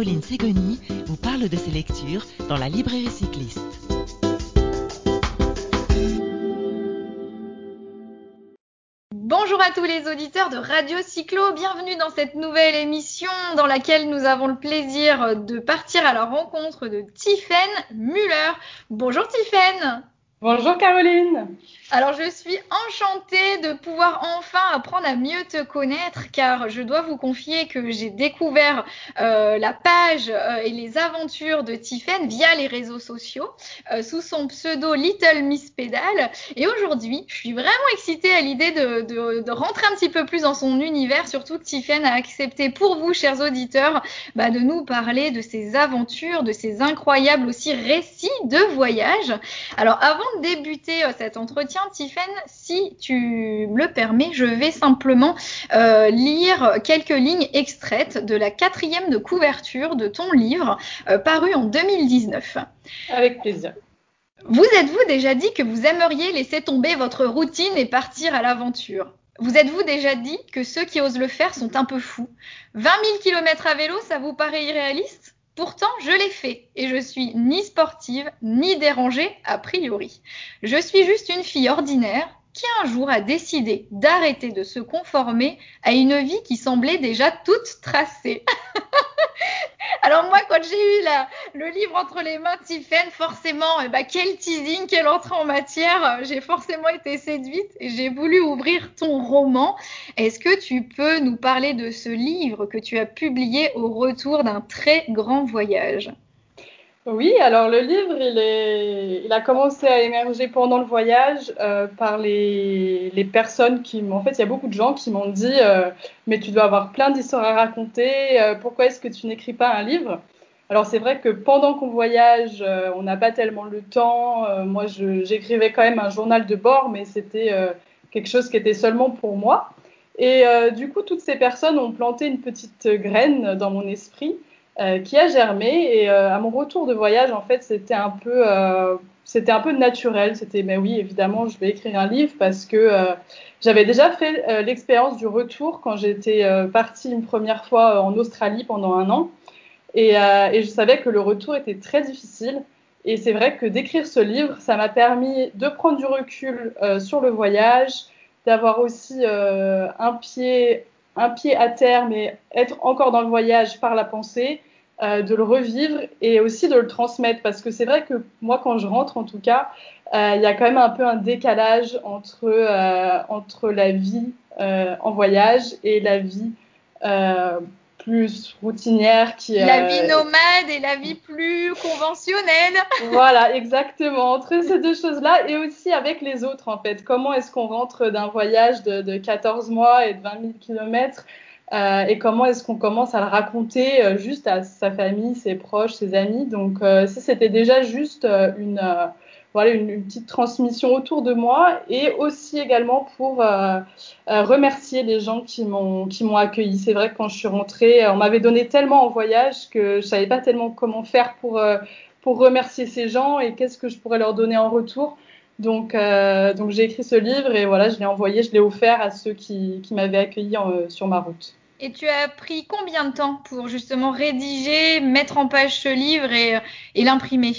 Caroline Ségoni vous parle de ses lectures dans la librairie cycliste. Bonjour à tous les auditeurs de Radio Cyclo, bienvenue dans cette nouvelle émission dans laquelle nous avons le plaisir de partir à la rencontre de Tiffaine Muller. Bonjour Tiffaine Bonjour Caroline alors je suis enchantée de pouvoir enfin apprendre à mieux te connaître car je dois vous confier que j'ai découvert euh, la page euh, et les aventures de Tiffen via les réseaux sociaux euh, sous son pseudo Little Miss Pédale et aujourd'hui je suis vraiment excitée à l'idée de, rentrer un petit peu plus dans son univers surtout que Tiffen a accepté pour vous chers auditeurs bah, de nous parler de ses aventures, de ses incroyables aussi récits de voyage. Alors avant de débuter cet entretien Tiffen, si tu me le permets, je vais simplement euh, lire quelques lignes extraites de la quatrième de couverture de ton livre euh, paru en 2019. Avec plaisir. Vous êtes-vous déjà dit que vous aimeriez laisser tomber votre routine et partir à l'aventure? Vous êtes-vous déjà dit que ceux qui osent le faire sont un peu fous? 20 000 km à vélo, ça vous paraît irréaliste? Pourtant, je l'ai fait et je suis ni sportive ni dérangée a priori. Je suis juste une fille ordinaire qui un jour a décidé d'arrêter de se conformer à une vie qui semblait déjà toute tracée. Alors moi, quand j'ai eu la, le livre entre les mains de Tiffen, forcément, eh ben, quel teasing, quelle entrée en matière, j'ai forcément été séduite et j'ai voulu ouvrir ton roman. Est-ce que tu peux nous parler de ce livre que tu as publié au retour d'un très grand voyage? Oui, alors le livre, il, a commencé à émerger pendant le voyage euh, par les, les, personnes qui En fait, il y a beaucoup de gens qui m'ont dit euh, Mais tu dois avoir plein d'histoires à raconter, euh, pourquoi est-ce que tu n'écris pas un livre? Alors, c'est vrai que pendant qu'on voyage, euh, on n'a pas tellement le temps. Euh, moi, j'écrivais quand même un journal de bord, mais c'était quelque chose qui était seulement pour moi. Et du coup, toutes ces personnes ont planté une petite graine dans mon esprit. Euh, qui a germé. Et euh, à mon retour de voyage, en fait, c'était un peu, euh, c'était un peu naturel. C'était, mais oui, évidemment, je vais écrire un livre parce que j'avais déjà fait l'expérience du retour quand j'étais partie une première fois en Australie pendant un an. Et, et, je savais que le retour était très difficile. Et c'est vrai que d'écrire ce livre, ça m'a permis de prendre du recul sur le voyage, d'avoir aussi un pied un pied à terre, mais être encore dans le voyage par la pensée, euh, de le revivre et aussi de le transmettre. Parce que c'est vrai que moi, quand je rentre, en tout cas, euh, il y a quand même un peu un décalage entre, euh, entre la vie en voyage et la vie plus routinière qui la vie nomade et la vie plus conventionnelle. voilà, exactement. Entre ces deux choses-là et aussi avec les autres en fait. Comment est-ce qu'on rentre d'un voyage de, de, 14 mois et de 20 000 kilomètres euh, et comment est-ce qu'on commence à le raconter euh, juste à sa famille, ses proches, ses amis? Donc euh, ça, c'était déjà juste euh, une, euh, voilà, une, petite transmission autour de moi et aussi également pour remercier les gens qui m'ont qui m'ont accueilli. C'est vrai que quand je suis rentrée, on m'avait donné tellement en voyage que je savais pas tellement comment faire pour pour remercier ces gens et qu'est-ce que je pourrais leur donner en retour. Donc, euh, donc j'ai écrit ce livre et voilà, je l'ai envoyé, je l'ai offert à ceux qui, qui m'avaient accueilli en, sur ma route. Et tu as pris combien de temps pour justement rédiger, mettre en page ce livre et, et l'imprimer?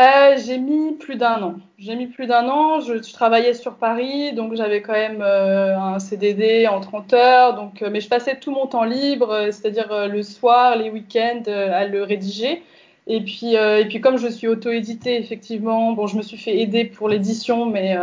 Euh, J'ai mis plus d'un an. J'ai mis plus d'un an. Je, travaillais sur Paris, donc j'avais quand même euh, un CDD en 30 heures. Donc, euh, mais je passais tout mon temps libre, c'est-à-dire le soir, les week-ends, à le rédiger. Et puis, et puis comme je suis auto-éditée, effectivement, bon, je me suis fait aider pour l'édition, mais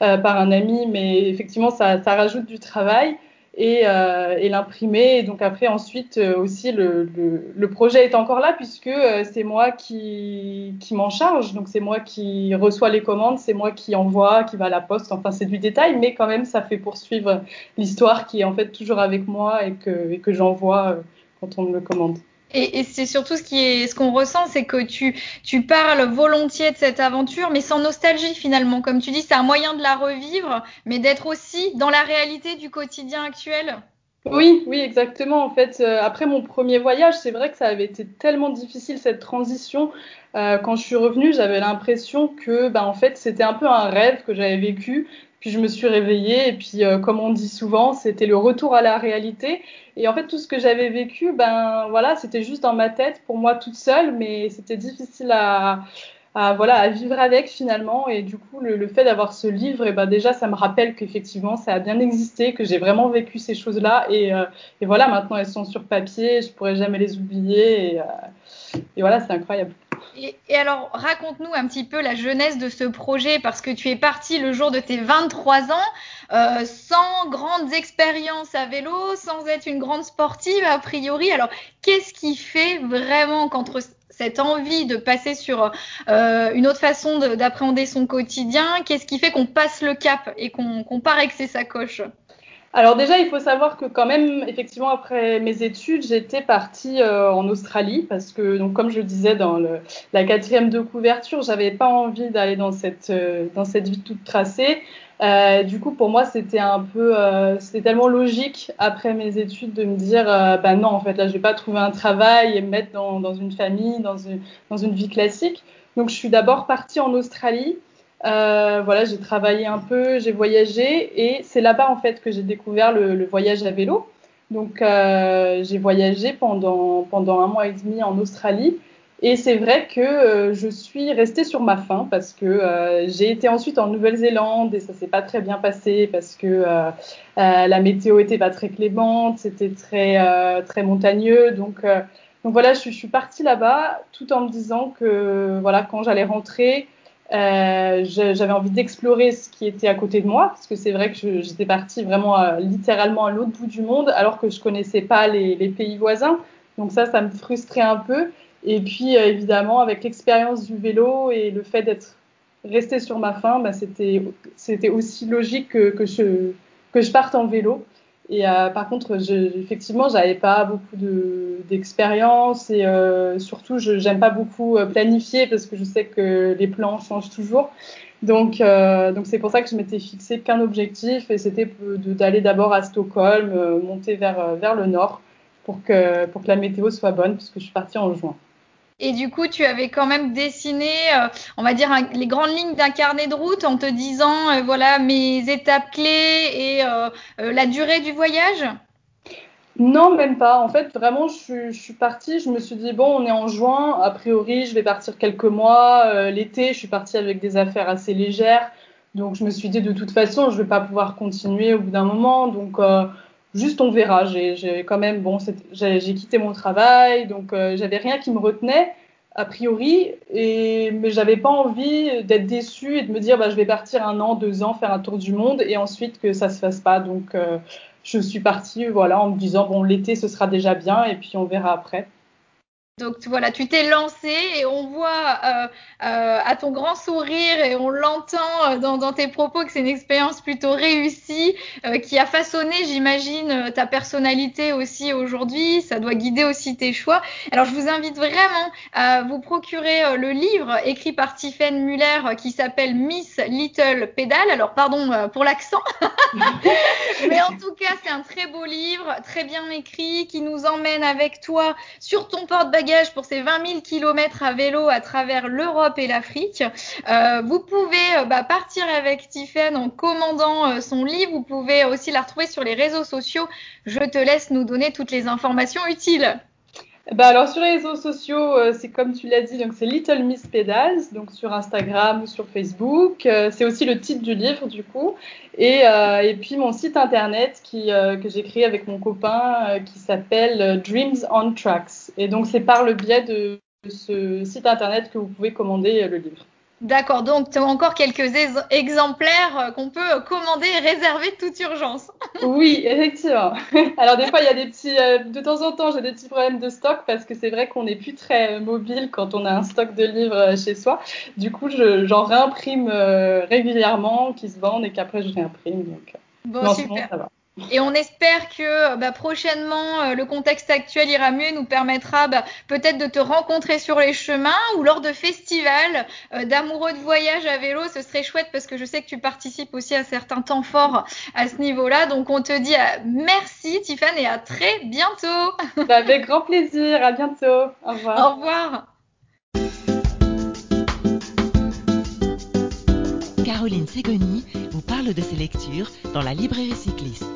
par un ami, mais effectivement, ça rajoute du travail et, euh, et l'imprimer. Et donc après, ensuite euh, aussi, le, le, le, projet est encore là puisque euh, c'est moi qui, qui m'en charge. Donc c'est moi qui reçois les commandes, c'est moi qui envoie, qui va à la poste. Enfin, c'est du détail, mais quand même, ça fait poursuivre l'histoire qui est en fait toujours avec moi et que, et que j'envoie euh, quand on me le commande. Et, c'est surtout ce qui est, qu'on ressent, c'est que tu, parles volontiers de cette aventure, mais sans nostalgie finalement. Comme tu dis, c'est un moyen de la revivre, mais d'être aussi dans la réalité du quotidien actuel. Oui, oui, exactement. En fait, euh, après mon premier voyage, c'est vrai que ça avait été tellement difficile cette transition. Euh, quand je suis revenue, j'avais l'impression que, bah, en fait, c'était un peu un rêve que j'avais vécu, Puis je me suis réveillée et puis euh, comme on dit souvent, c'était le retour à la réalité. Et en fait, tout ce que j'avais vécu, ben voilà, c'était juste dans ma tête pour moi toute seule, mais c'était difficile à, voilà, à vivre avec finalement. Et du coup, le, fait d'avoir ce livre, et ben déjà, ça me rappelle qu'effectivement, ça a bien existé, que j'ai vraiment vécu ces choses-là. Et, euh, voilà, maintenant, elles sont sur papier, je pourrais jamais les oublier. Et, euh, et voilà, c'est incroyable. Et, alors, raconte-nous un petit peu la jeunesse de ce projet, parce que tu es partie le jour de tes 23 ans, euh, sans grandes expériences à vélo, sans être une grande sportive a priori. Alors, qu'est-ce qui fait vraiment qu'entre cette envie de passer sur euh, une autre façon d'appréhender son quotidien, qu'est-ce qui fait qu'on passe le cap et qu'on qu part avec ses sacoches? Alors déjà, il faut savoir que quand même, effectivement, après mes études, j'étais partie euh, en Australie parce que, donc, comme je le disais dans le, la quatrième de couverture, j'avais pas envie d'aller dans cette euh, dans cette vie toute tracée. Euh, du coup, pour moi, c'était un peu, euh, c'était tellement logique après mes études de me dire, euh, bah non, en fait, là, je vais pas trouver un travail et me mettre dans, dans une famille, dans une, dans une vie classique. Donc, je suis d'abord partie en Australie. Euh, voilà, j'ai travaillé un peu, j'ai voyagé et c'est là-bas en fait que j'ai découvert le, voyage à vélo. Donc euh, j'ai voyagé pendant pendant un mois et demi en Australie et c'est vrai que euh, je suis restée sur ma faim parce que j'ai été ensuite en Nouvelle-Zélande et ça s'est pas très bien passé parce que la météo était pas très clémente, c'était très très montagneux donc donc voilà, je, je suis partie là-bas tout en me disant que voilà quand j'allais rentrer euh, j'avais envie d'explorer ce qui était à côté de moi, parce que c'est vrai que j'étais partie vraiment euh, littéralement à l'autre bout du monde, alors que je connaissais pas les, pays voisins. Donc ça, ça me frustrait un peu. Et puis euh, évidemment, avec l'expérience du vélo et le fait d'être restée sur ma faim, bah, c'était aussi logique que, que je parte en vélo. Et euh, par contre, je, effectivement, j'avais pas beaucoup d'expérience de, et euh, surtout, je j'aime pas beaucoup euh, planifier parce que je sais que les plans changent toujours. Donc, euh, donc c'est pour ça que je m'étais fixé qu'un objectif et c'était d'aller d'abord à Stockholm, euh, monter vers vers le nord pour que pour que la météo soit bonne puisque je suis partie en juin. Et du coup, tu avais quand même dessiné, euh, on va dire, les grandes lignes d'un carnet de route en te disant, euh, voilà, mes étapes clés et euh, la durée du voyage? Non, même pas. En fait, vraiment, je, je, suis partie, je me suis dit, bon, on est en juin, a priori, je vais partir quelques mois. L'été, je suis partie avec des affaires assez légères. Donc, je me suis dit, de toute façon, je vais pas pouvoir continuer au bout d'un moment. Donc, juste on verra. J'ai quand même bon, j'ai quitté mon travail, donc euh, j'avais rien qui me retenait a priori, et mais j'avais pas envie d'être déçue et de me dire bah je vais partir un an, deux ans faire un tour du monde et ensuite que ça se fasse pas. Donc euh, je suis partie voilà en me disant bon l'été ce sera déjà bien et puis on verra après. Donc voilà, tu t'es lancé et on voit euh, euh, à ton grand sourire et on l'entend euh, dans, dans, tes propos que c'est une expérience plutôt réussie euh, qui a façonné, j'imagine, euh, ta personnalité aussi aujourd'hui. Ça doit guider aussi tes choix. Alors je vous invite vraiment à vous procurer euh, le livre écrit par Tiffen Muller qui s'appelle Miss Little Pedal. Alors pardon pour l'accent, mais en tout cas c'est un très beau livre, très bien écrit, qui nous emmène avec toi sur ton porte-bagages pour ces 20 000 kilomètres à vélo à travers l'Europe et l'Afrique. Euh, vous pouvez euh, bah, partir avec Tiffen en commandant euh, son livre. Vous pouvez aussi la retrouver sur les réseaux sociaux. Je te laisse nous donner toutes les informations utiles. Bah alors sur les réseaux sociaux, euh, c'est comme tu l'as dit, donc c'est Little Miss Pedals, donc sur Instagram ou sur Facebook. Euh, c'est aussi le titre du livre du coup, et, euh, et puis mon site internet qui que j'ai créé avec mon copain qui s'appelle Dreams on Tracks. Et donc c'est par le biais de ce site internet que vous pouvez commander le livre. D'accord, donc tu as encore quelques exemplaires euh, qu'on peut commander et réserver de toute urgence. oui, effectivement. Alors des fois, il y a des petits, euh, de temps en temps, j'ai des petits problèmes de stock parce que c'est vrai qu'on n'est plus très mobile quand on a un stock de livres euh, chez soi. Du coup, j'en réimprime régulièrement, qui se vendent et qu'après je réimprime. Donc, bon, super. Moment, ça va. Et on espère que bah, prochainement, euh, le contexte actuel ira mieux et nous permettra bah, peut-être de te rencontrer sur les chemins ou lors de festivals euh, d'amoureux de voyage à vélo. Ce serait chouette parce que je sais que tu participes aussi à certains temps forts à ce niveau-là. Donc on te dit euh, merci Tiffany et à très bientôt. Bah, avec grand plaisir. À bientôt. Au revoir. Au revoir. Caroline Ségoni vous parle de ses lectures dans la librairie cycliste.